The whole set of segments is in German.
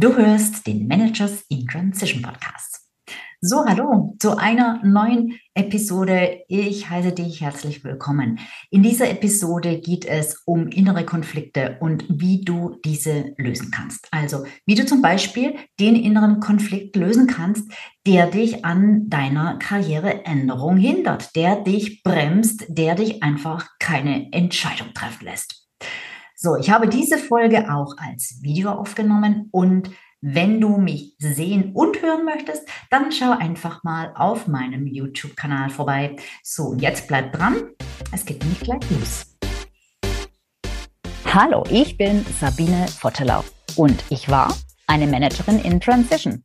Du hörst den Managers in Transition Podcast. So, hallo zu einer neuen Episode. Ich heiße dich herzlich willkommen. In dieser Episode geht es um innere Konflikte und wie du diese lösen kannst. Also, wie du zum Beispiel den inneren Konflikt lösen kannst, der dich an deiner Karriereänderung hindert, der dich bremst, der dich einfach keine Entscheidung treffen lässt. So, ich habe diese Folge auch als Video aufgenommen und wenn du mich sehen und hören möchtest, dann schau einfach mal auf meinem YouTube-Kanal vorbei. So, jetzt bleib dran. Es geht nämlich gleich los. Hallo, ich bin Sabine Vottelau und ich war eine Managerin in Transition.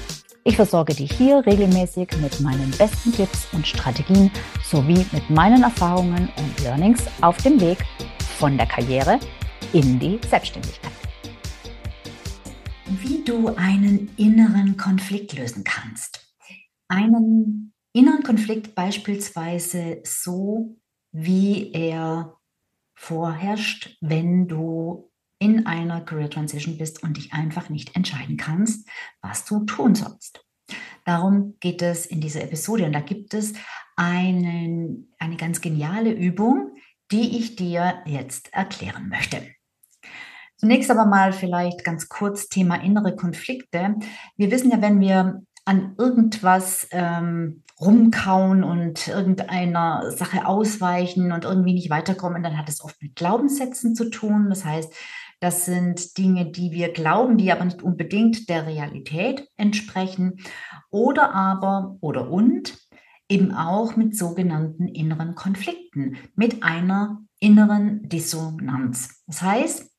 Ich versorge dich hier regelmäßig mit meinen besten Tipps und Strategien sowie mit meinen Erfahrungen und Learnings auf dem Weg von der Karriere in die Selbstständigkeit. Wie du einen inneren Konflikt lösen kannst. Einen inneren Konflikt beispielsweise so, wie er vorherrscht, wenn du in einer Career Transition bist und dich einfach nicht entscheiden kannst, was du tun sollst. Darum geht es in dieser Episode und da gibt es einen, eine ganz geniale Übung, die ich dir jetzt erklären möchte. Zunächst aber mal vielleicht ganz kurz Thema innere Konflikte. Wir wissen ja, wenn wir an irgendwas ähm, rumkauen und irgendeiner Sache ausweichen und irgendwie nicht weiterkommen, dann hat es oft mit Glaubenssätzen zu tun. Das heißt, das sind Dinge, die wir glauben, die aber nicht unbedingt der Realität entsprechen. Oder aber, oder und, eben auch mit sogenannten inneren Konflikten, mit einer inneren Dissonanz. Das heißt,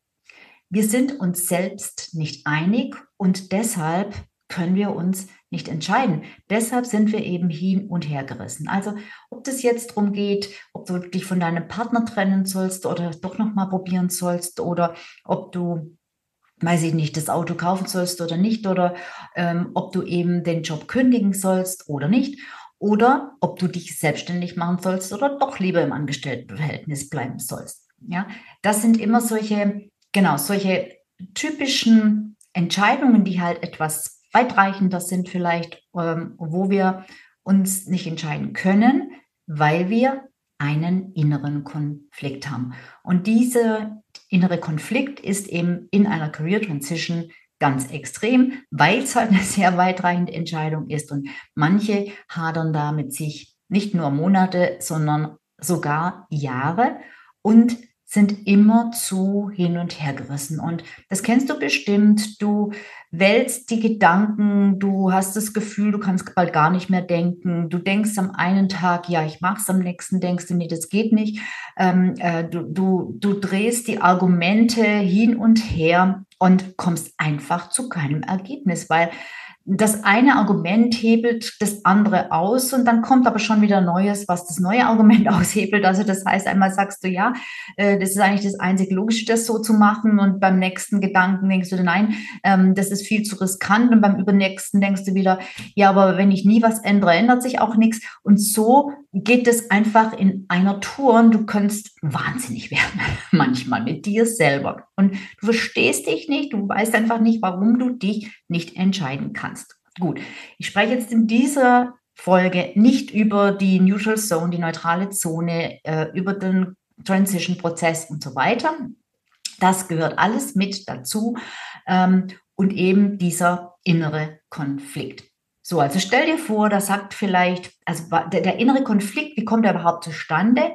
wir sind uns selbst nicht einig und deshalb können wir uns nicht entscheiden. Deshalb sind wir eben hin und her gerissen. Also ob das jetzt darum geht, ob du dich von deinem Partner trennen sollst oder doch noch mal probieren sollst oder ob du weiß ich nicht, das Auto kaufen sollst oder nicht oder ähm, ob du eben den Job kündigen sollst oder nicht oder ob du dich selbstständig machen sollst oder doch lieber im Angestelltenverhältnis bleiben sollst. Ja, das sind immer solche, genau, solche typischen Entscheidungen, die halt etwas weitreichender sind vielleicht, ähm, wo wir uns nicht entscheiden können, weil wir einen inneren Konflikt haben. Und dieser innere Konflikt ist eben in einer Career Transition ganz extrem, weil es halt eine sehr weitreichende Entscheidung ist. Und manche hadern da mit sich nicht nur Monate, sondern sogar Jahre und sind immer zu hin und her gerissen. Und das kennst du bestimmt. Du wälzt die Gedanken, du hast das Gefühl, du kannst bald gar nicht mehr denken. Du denkst am einen Tag, ja, ich mach's, am nächsten denkst du, nee, das geht nicht. Ähm, äh, du, du, du drehst die Argumente hin und her und kommst einfach zu keinem Ergebnis, weil das eine Argument hebelt das andere aus und dann kommt aber schon wieder Neues, was das neue Argument aushebelt. Also das heißt, einmal sagst du, ja, äh, das ist eigentlich das einzig Logische, das so zu machen und beim nächsten Gedanken denkst du, nein, ähm, das ist viel zu riskant und beim übernächsten denkst du wieder, ja, aber wenn ich nie was ändere, ändert sich auch nichts und so geht es einfach in einer Tour und du kannst wahnsinnig werden, manchmal mit dir selber und du verstehst dich nicht, du weißt einfach nicht, warum du dich nicht entscheiden kannst. Gut, ich spreche jetzt in dieser Folge nicht über die Neutral Zone, die neutrale Zone, äh, über den Transition-Prozess und so weiter. Das gehört alles mit dazu ähm, und eben dieser innere Konflikt. So, also stell dir vor, da sagt vielleicht, also der, der innere Konflikt, wie kommt er überhaupt zustande?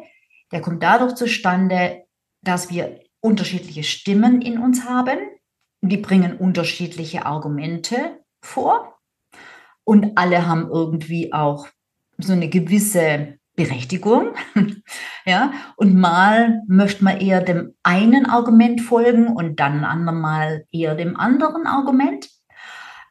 Der kommt dadurch zustande, dass wir unterschiedliche Stimmen in uns haben. Die bringen unterschiedliche Argumente vor. Und alle haben irgendwie auch so eine gewisse Berechtigung. ja, und mal möchte man eher dem einen Argument folgen und dann andermal eher dem anderen Argument.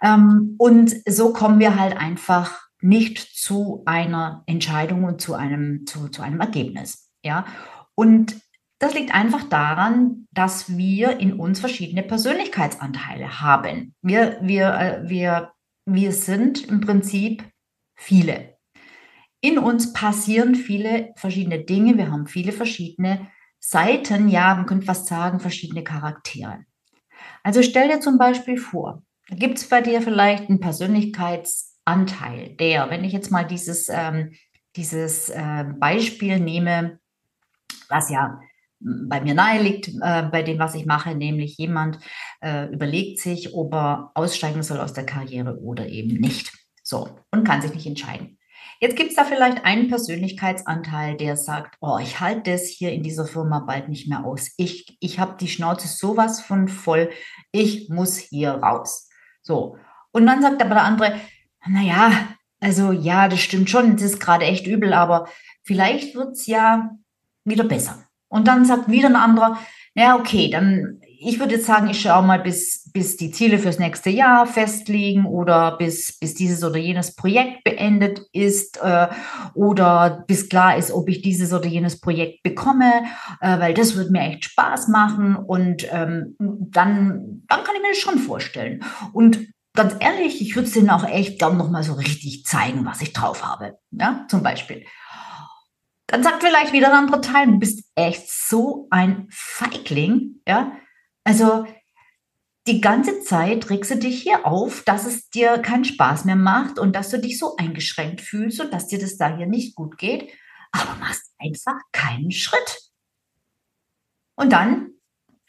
Ähm, und so kommen wir halt einfach nicht zu einer Entscheidung und zu einem, zu, zu einem Ergebnis. Ja? Und das liegt einfach daran, dass wir in uns verschiedene Persönlichkeitsanteile haben. Wir, wir, äh, wir, wir sind im Prinzip viele. In uns passieren viele verschiedene Dinge. Wir haben viele verschiedene Seiten. Ja, man könnte fast sagen, verschiedene Charaktere. Also stell dir zum Beispiel vor, gibt es bei dir vielleicht einen Persönlichkeitsanteil, der, wenn ich jetzt mal dieses, ähm, dieses äh, Beispiel nehme, was ja bei mir nahe liegt, äh, bei dem, was ich mache, nämlich jemand äh, überlegt sich, ob er aussteigen soll aus der Karriere oder eben nicht. So, und kann sich nicht entscheiden. Jetzt gibt es da vielleicht einen Persönlichkeitsanteil, der sagt, oh, ich halte das hier in dieser Firma bald nicht mehr aus. Ich, ich habe die Schnauze sowas von voll, ich muss hier raus. So, und dann sagt aber der andere, naja, also ja, das stimmt schon, das ist gerade echt übel, aber vielleicht wird es ja wieder besser. Und dann sagt wieder ein anderer, ja, okay, dann, ich würde jetzt sagen, ich schaue mal, bis, bis die Ziele fürs nächste Jahr festliegen oder bis, bis dieses oder jenes Projekt beendet ist äh, oder bis klar ist, ob ich dieses oder jenes Projekt bekomme, äh, weil das wird mir echt Spaß machen und ähm, dann, dann kann ich mir das schon vorstellen. Und ganz ehrlich, ich würde es denen auch echt gern nochmal so richtig zeigen, was ich drauf habe. Ja, zum Beispiel. Dann sagt vielleicht wieder ein anderer Teil, du bist echt so ein Feigling, ja. Also die ganze Zeit regst du dich hier auf, dass es dir keinen Spaß mehr macht und dass du dich so eingeschränkt fühlst und dass dir das da hier nicht gut geht, aber machst einfach keinen Schritt. Und dann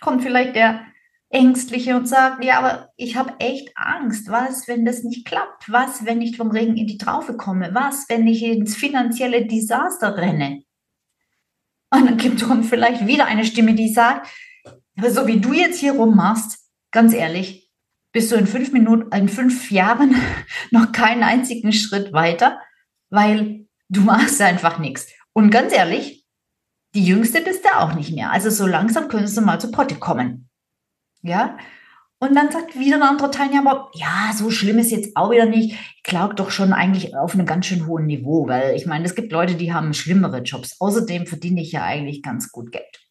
kommt vielleicht der Ängstliche und sagt, ja, aber ich habe echt Angst. Was, wenn das nicht klappt? Was, wenn ich vom Regen in die Traufe komme? Was, wenn ich ins finanzielle Desaster renne? Und dann gibt es vielleicht wieder eine Stimme, die sagt, so wie du jetzt hier rummachst, ganz ehrlich, bist du in fünf Minuten, in fünf Jahren noch keinen einzigen Schritt weiter, weil du machst einfach nichts. Und ganz ehrlich, die Jüngste bist du auch nicht mehr. Also so langsam könntest du mal zu Potte kommen. Ja. Und dann sagt wieder ein anderer Teilnehmer, ja, so schlimm ist jetzt auch wieder nicht. Ich glaube doch schon eigentlich auf einem ganz schön hohen Niveau, weil ich meine, es gibt Leute, die haben schlimmere Jobs. Außerdem verdiene ich ja eigentlich ganz gut Geld.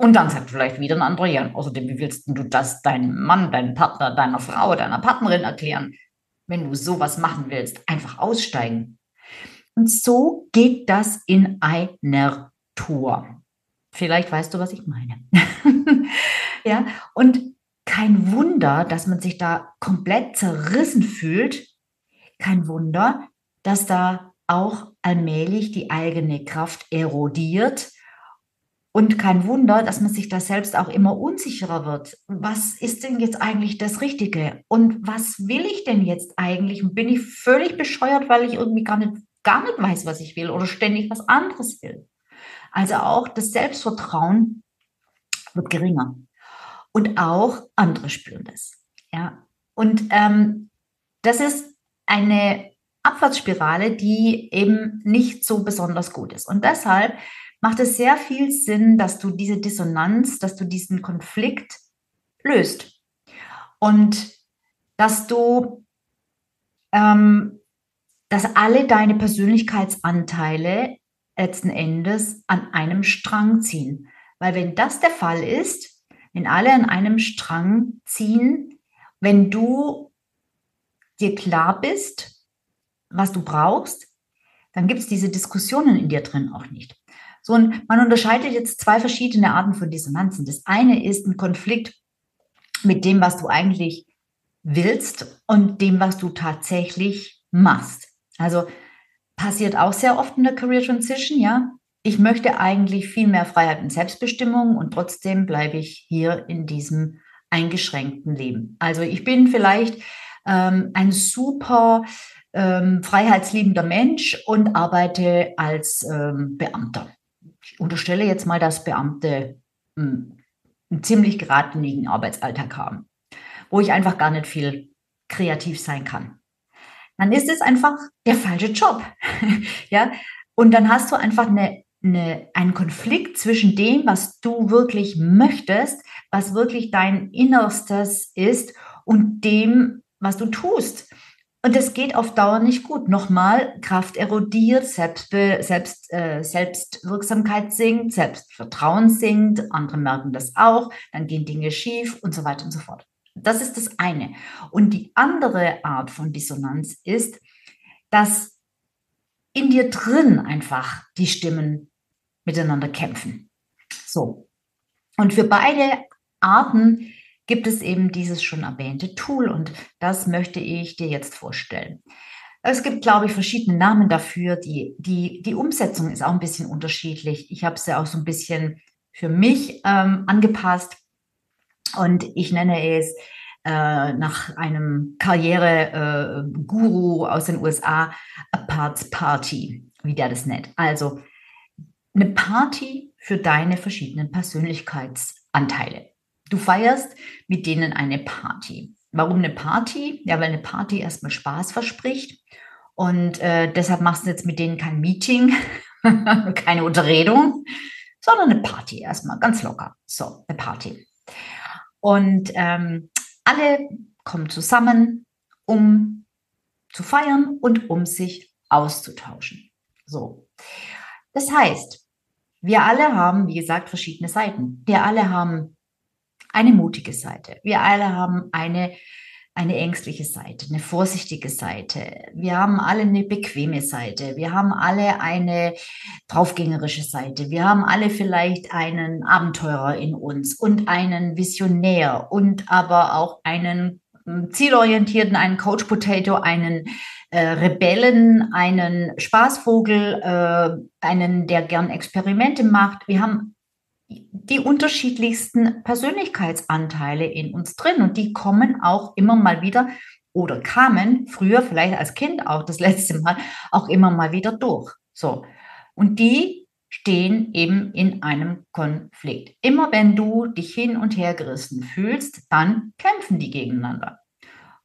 Und dann sagt vielleicht wieder ein anderer, ja, außerdem, wie willst du das deinem Mann, deinem Partner, deiner Frau, deiner Partnerin erklären, wenn du sowas machen willst? Einfach aussteigen. Und so geht das in einer Tour. Vielleicht weißt du, was ich meine. ja, und kein Wunder, dass man sich da komplett zerrissen fühlt. Kein Wunder, dass da auch allmählich die eigene Kraft erodiert. Und kein Wunder, dass man sich da selbst auch immer unsicherer wird. Was ist denn jetzt eigentlich das Richtige? Und was will ich denn jetzt eigentlich? Bin ich völlig bescheuert, weil ich irgendwie gar nicht, gar nicht weiß, was ich will oder ständig was anderes will? Also auch das Selbstvertrauen wird geringer. Und auch andere spüren das. Ja. Und ähm, das ist eine Abwärtsspirale, die eben nicht so besonders gut ist. Und deshalb macht es sehr viel Sinn, dass du diese Dissonanz, dass du diesen Konflikt löst. Und dass du, ähm, dass alle deine Persönlichkeitsanteile letzten Endes an einem Strang ziehen. Weil wenn das der Fall ist, wenn alle an einem Strang ziehen, wenn du dir klar bist, was du brauchst, dann gibt es diese Diskussionen in dir drin auch nicht. So, und man unterscheidet jetzt zwei verschiedene Arten von Dissonanzen. Das eine ist ein Konflikt mit dem, was du eigentlich willst und dem, was du tatsächlich machst. Also passiert auch sehr oft in der Career Transition, ja. Ich möchte eigentlich viel mehr Freiheit und Selbstbestimmung und trotzdem bleibe ich hier in diesem eingeschränkten Leben. Also ich bin vielleicht ähm, ein super ähm, freiheitsliebender Mensch und arbeite als ähm, Beamter. Ich unterstelle jetzt mal, dass Beamte hm, einen ziemlich geradlinigen Arbeitsalltag haben, wo ich einfach gar nicht viel kreativ sein kann dann ist es einfach der falsche Job. ja, und dann hast du einfach eine, eine, einen Konflikt zwischen dem, was du wirklich möchtest, was wirklich dein Innerstes ist und dem, was du tust. Und es geht auf Dauer nicht gut. Nochmal, Kraft erodiert, Selbstbe Selbst, äh, Selbstwirksamkeit sinkt, Selbstvertrauen sinkt, andere merken das auch, dann gehen Dinge schief und so weiter und so fort. Das ist das eine. Und die andere Art von Dissonanz ist, dass in dir drin einfach die Stimmen miteinander kämpfen. So. Und für beide Arten gibt es eben dieses schon erwähnte Tool und das möchte ich dir jetzt vorstellen. Es gibt, glaube ich, verschiedene Namen dafür. Die, die, die Umsetzung ist auch ein bisschen unterschiedlich. Ich habe ja auch so ein bisschen für mich ähm, angepasst und ich nenne es äh, nach einem Karriere-Guru äh, aus den USA a Parts Party, wie der das nennt. Also eine Party für deine verschiedenen Persönlichkeitsanteile. Du feierst mit denen eine Party. Warum eine Party? Ja, weil eine Party erstmal Spaß verspricht. Und äh, deshalb machst du jetzt mit denen kein Meeting, keine Unterredung, sondern eine Party erstmal, ganz locker. So, eine Party. Und ähm, alle kommen zusammen, um zu feiern und um sich auszutauschen. So. Das heißt, wir alle haben, wie gesagt, verschiedene Seiten. Wir alle haben eine mutige Seite. Wir alle haben eine, eine ängstliche Seite, eine vorsichtige Seite. Wir haben alle eine bequeme Seite. Wir haben alle eine draufgängerische Seite. Wir haben alle vielleicht einen Abenteurer in uns und einen Visionär und aber auch einen hm, zielorientierten, einen Coach Potato, einen äh, Rebellen, einen Spaßvogel, äh, einen, der gern Experimente macht. Wir haben die unterschiedlichsten Persönlichkeitsanteile in uns drin und die kommen auch immer mal wieder oder kamen früher vielleicht als Kind auch das letzte Mal auch immer mal wieder durch. So. Und die stehen eben in einem Konflikt. Immer wenn du dich hin und her gerissen fühlst, dann kämpfen die gegeneinander.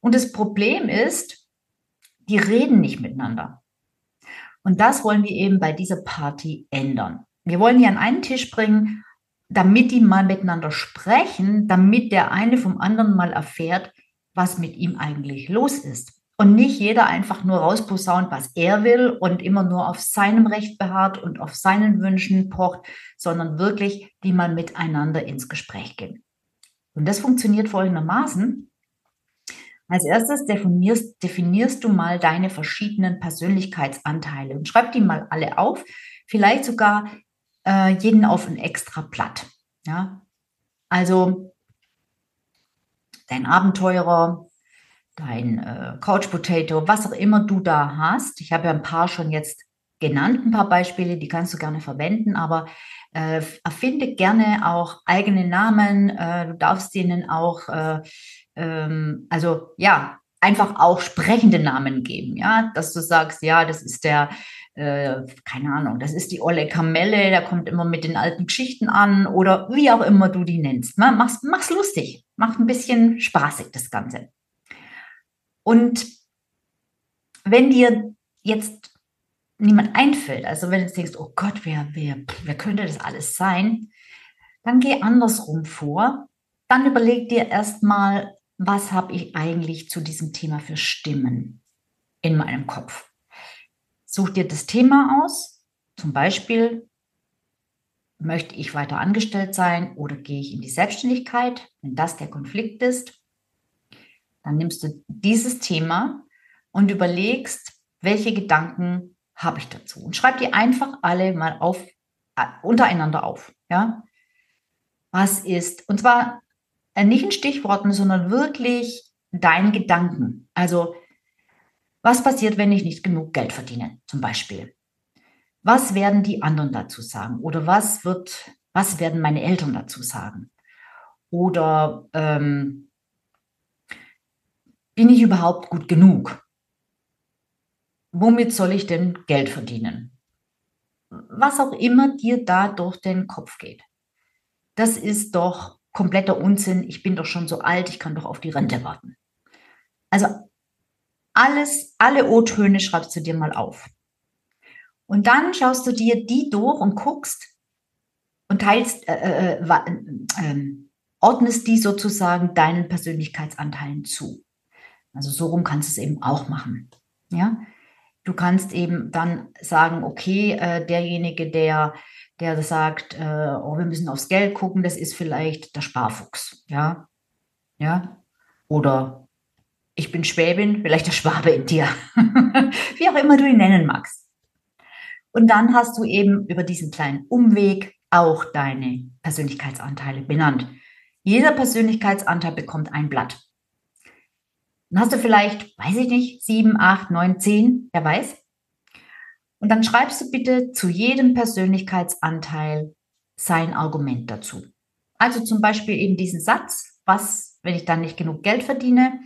Und das Problem ist, die reden nicht miteinander. Und das wollen wir eben bei dieser Party ändern. Wir wollen die an einen Tisch bringen damit die mal miteinander sprechen, damit der eine vom anderen mal erfährt, was mit ihm eigentlich los ist. Und nicht jeder einfach nur rausposaunt, was er will und immer nur auf seinem Recht beharrt und auf seinen Wünschen pocht, sondern wirklich, die mal miteinander ins Gespräch gehen. Und das funktioniert folgendermaßen. Als erstes definierst, definierst du mal deine verschiedenen Persönlichkeitsanteile und schreib die mal alle auf. Vielleicht sogar äh, jeden auf ein extra Blatt. Ja? Also dein Abenteurer, dein äh, Couch Potato, was auch immer du da hast. Ich habe ja ein paar schon jetzt genannt, ein paar Beispiele, die kannst du gerne verwenden, aber äh, erfinde gerne auch eigene Namen. Äh, du darfst denen auch, äh, ähm, also ja, einfach auch sprechende Namen geben, ja, dass du sagst, ja, das ist der äh, keine Ahnung, das ist die olle Kamelle, der kommt immer mit den alten Geschichten an oder wie auch immer du die nennst. Ne? Mach's, mach's lustig, mach ein bisschen spaßig das Ganze. Und wenn dir jetzt niemand einfällt, also wenn du denkst, oh Gott, wer, wer, wer könnte das alles sein, dann geh andersrum vor. Dann überleg dir erstmal, was habe ich eigentlich zu diesem Thema für Stimmen in meinem Kopf. Such dir das Thema aus. Zum Beispiel, möchte ich weiter angestellt sein oder gehe ich in die Selbstständigkeit? Wenn das der Konflikt ist, dann nimmst du dieses Thema und überlegst, welche Gedanken habe ich dazu und schreib die einfach alle mal auf äh, untereinander auf, ja? Was ist und zwar äh, nicht in Stichworten, sondern wirklich dein Gedanken. Also was passiert, wenn ich nicht genug Geld verdiene, zum Beispiel? Was werden die anderen dazu sagen? Oder was wird, was werden meine Eltern dazu sagen? Oder ähm, bin ich überhaupt gut genug? Womit soll ich denn Geld verdienen? Was auch immer dir da durch den Kopf geht. Das ist doch kompletter Unsinn. Ich bin doch schon so alt, ich kann doch auf die Rente warten. Also alles, alle O-Töne schreibst du dir mal auf. Und dann schaust du dir die durch und guckst und teilst, äh, äh, äh, ordnest die sozusagen deinen Persönlichkeitsanteilen zu. Also so rum kannst du es eben auch machen. Ja, du kannst eben dann sagen, okay, äh, derjenige, der der sagt, äh, oh, wir müssen aufs Geld gucken, das ist vielleicht der Sparfuchs, ja, ja, oder ich bin Schwäbin, vielleicht der Schwabe in dir, wie auch immer du ihn nennen magst. Und dann hast du eben über diesen kleinen Umweg auch deine Persönlichkeitsanteile benannt. Jeder Persönlichkeitsanteil bekommt ein Blatt. Dann hast du vielleicht, weiß ich nicht, sieben, acht, neun, zehn, wer weiß. Und dann schreibst du bitte zu jedem Persönlichkeitsanteil sein Argument dazu. Also zum Beispiel eben diesen Satz, was, wenn ich dann nicht genug Geld verdiene,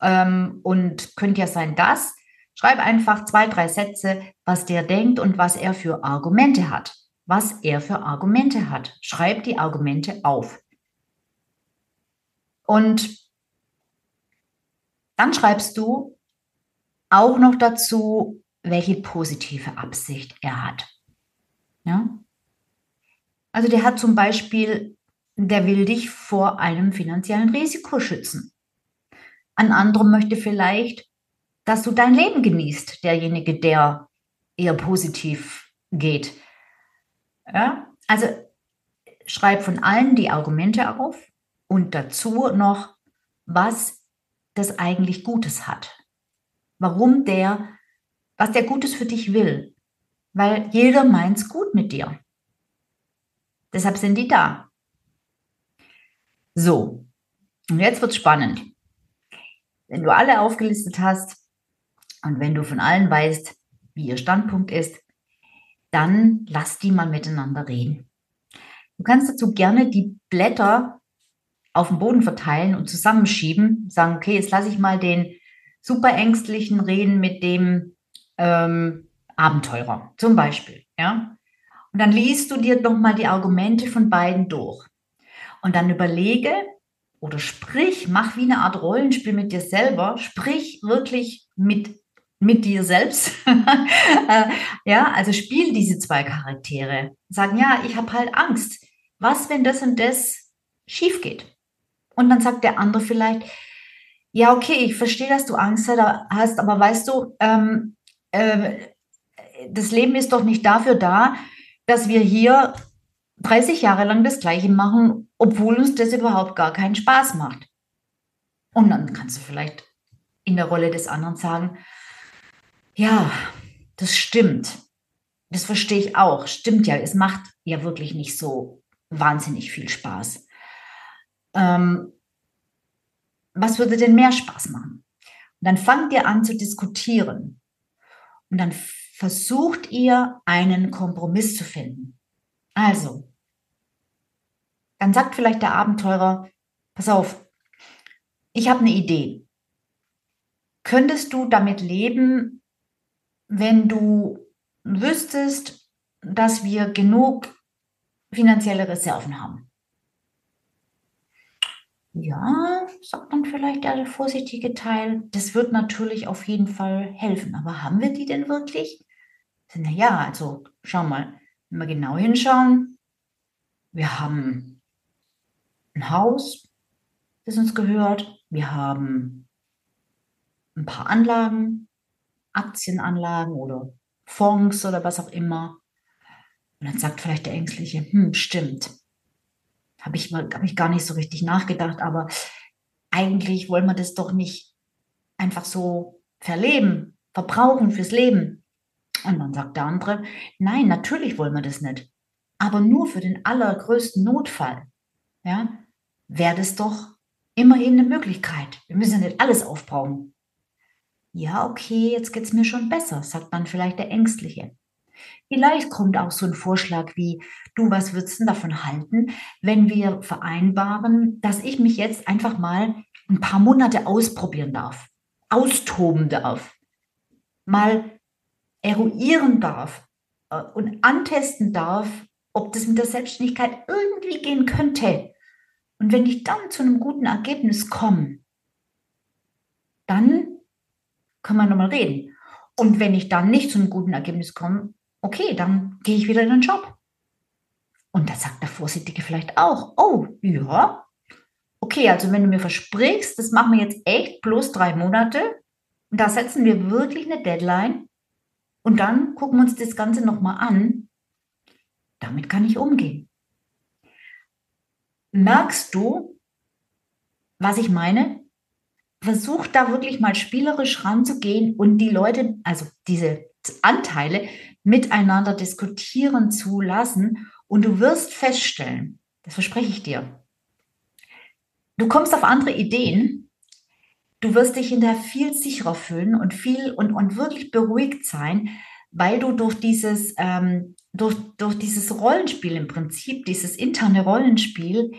ähm, und könnte ja sein das. Schreib einfach zwei, drei Sätze, was der denkt und was er für Argumente hat. Was er für Argumente hat. Schreib die Argumente auf. Und dann schreibst du auch noch dazu, welche positive Absicht er hat. Ja? Also der hat zum Beispiel, der will dich vor einem finanziellen Risiko schützen. Ein anderer möchte vielleicht, dass du dein Leben genießt, derjenige, der eher positiv geht. Ja? Also schreib von allen die Argumente auf und dazu noch, was das eigentlich Gutes hat. Warum der was der Gutes für dich will. Weil jeder meint's gut mit dir. Deshalb sind die da. So, und jetzt wird's spannend. Wenn du alle aufgelistet hast und wenn du von allen weißt, wie ihr Standpunkt ist, dann lass die mal miteinander reden. Du kannst dazu gerne die Blätter auf dem Boden verteilen und zusammenschieben, sagen, okay, jetzt lasse ich mal den super ängstlichen reden mit dem ähm, Abenteurer, zum Beispiel. Ja? Und dann liest du dir nochmal die Argumente von beiden durch. Und dann überlege oder sprich, mach wie eine Art Rollenspiel mit dir selber, sprich wirklich mit, mit dir selbst. Ja, also spiel diese zwei Charaktere. Sagen, ja, ich habe halt Angst. Was, wenn das und das schief geht? Und dann sagt der andere vielleicht, ja, okay, ich verstehe, dass du Angst hast, aber weißt du, ähm, äh, das Leben ist doch nicht dafür da, dass wir hier 30 Jahre lang das Gleiche machen, obwohl uns das überhaupt gar keinen Spaß macht. Und dann kannst du vielleicht in der Rolle des anderen sagen, ja, das stimmt. Das verstehe ich auch. Stimmt ja, es macht ja wirklich nicht so wahnsinnig viel Spaß. Ähm, was würde denn mehr Spaß machen? Und dann fangt ihr an zu diskutieren. Und dann versucht ihr einen Kompromiss zu finden. Also, dann sagt vielleicht der Abenteurer, pass auf, ich habe eine Idee. Könntest du damit leben, wenn du wüsstest, dass wir genug finanzielle Reserven haben? Ja, sagt dann vielleicht der vorsichtige Teil, das wird natürlich auf jeden Fall helfen. Aber haben wir die denn wirklich? Na ja, also schau mal, wenn wir genau hinschauen, wir haben ein Haus, das uns gehört, wir haben ein paar Anlagen, Aktienanlagen oder Fonds oder was auch immer. Und dann sagt vielleicht der Ängstliche, hm, stimmt, habe ich, hab ich gar nicht so richtig nachgedacht, aber eigentlich wollen wir das doch nicht einfach so verleben, verbrauchen fürs Leben. Und dann sagt der andere, nein, natürlich wollen wir das nicht. Aber nur für den allergrößten Notfall, ja, wäre das doch immerhin eine Möglichkeit. Wir müssen ja nicht alles aufbrauchen. Ja, okay, jetzt geht es mir schon besser, sagt dann vielleicht der Ängstliche. Vielleicht kommt auch so ein Vorschlag wie, du, was würdest du davon halten, wenn wir vereinbaren, dass ich mich jetzt einfach mal ein paar Monate ausprobieren darf, austoben darf, mal eruieren darf äh, und antesten darf, ob das mit der Selbstständigkeit irgendwie gehen könnte. Und wenn ich dann zu einem guten Ergebnis komme, dann können wir nochmal reden. Und wenn ich dann nicht zu einem guten Ergebnis komme, okay, dann gehe ich wieder in den Job. Und da sagt der Vorsichtige vielleicht auch, oh, ja, okay, also wenn du mir versprichst, das machen wir jetzt echt plus drei Monate, und da setzen wir wirklich eine Deadline und dann gucken wir uns das Ganze nochmal an, damit kann ich umgehen. Merkst du, was ich meine? Versuch da wirklich mal spielerisch ranzugehen und die Leute, also diese Anteile miteinander diskutieren zu lassen und du wirst feststellen, das verspreche ich dir, du kommst auf andere Ideen, du wirst dich hinterher viel sicherer fühlen und viel und, und wirklich beruhigt sein, weil du durch dieses, ähm, durch, durch dieses Rollenspiel im Prinzip, dieses interne Rollenspiel,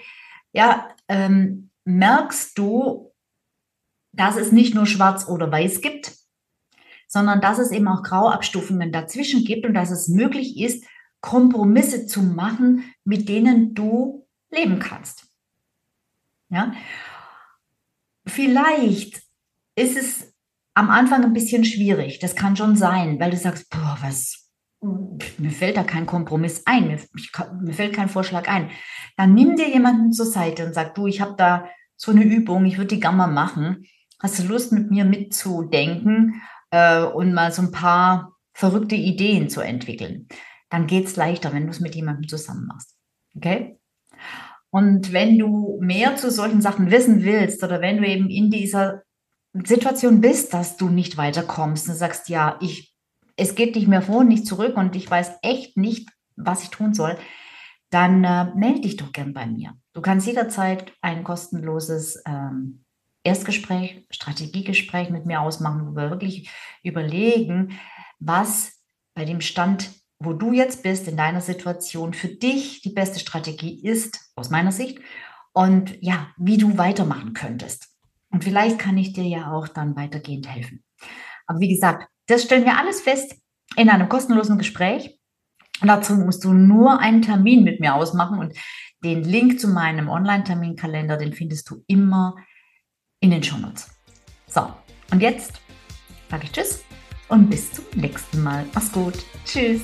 ja, ähm, merkst du, dass es nicht nur schwarz oder weiß gibt, sondern dass es eben auch Grauabstufungen dazwischen gibt und dass es möglich ist, Kompromisse zu machen, mit denen du leben kannst. Ja? Vielleicht ist es am Anfang ein bisschen schwierig. Das kann schon sein, weil du sagst, boah, was, mir fällt da kein Kompromiss ein, mir, ich, mir fällt kein Vorschlag ein. Dann nimm dir jemanden zur Seite und sag, du, ich habe da so eine Übung, ich würde die gerne mal machen. Hast du Lust, mit mir mitzudenken äh, und mal so ein paar verrückte Ideen zu entwickeln? Dann geht es leichter, wenn du es mit jemandem zusammen machst. Okay? Und wenn du mehr zu solchen Sachen wissen willst oder wenn du eben in dieser Situation bist, dass du nicht weiterkommst und sagst, ja, ich, es geht nicht mehr vor, nicht zurück und ich weiß echt nicht, was ich tun soll, dann äh, melde dich doch gern bei mir. Du kannst jederzeit ein kostenloses ähm, Erstgespräch, Strategiegespräch mit mir ausmachen, wo wir wirklich überlegen, was bei dem Stand wo du jetzt bist in deiner Situation für dich die beste Strategie ist, aus meiner Sicht, und ja, wie du weitermachen könntest. Und vielleicht kann ich dir ja auch dann weitergehend helfen. Aber wie gesagt, das stellen wir alles fest in einem kostenlosen Gespräch. Und dazu musst du nur einen Termin mit mir ausmachen und den Link zu meinem Online-Terminkalender, den findest du immer in den Shownotes. So, und jetzt sage ich Tschüss und bis zum nächsten Mal. Mach's gut. Tschüss.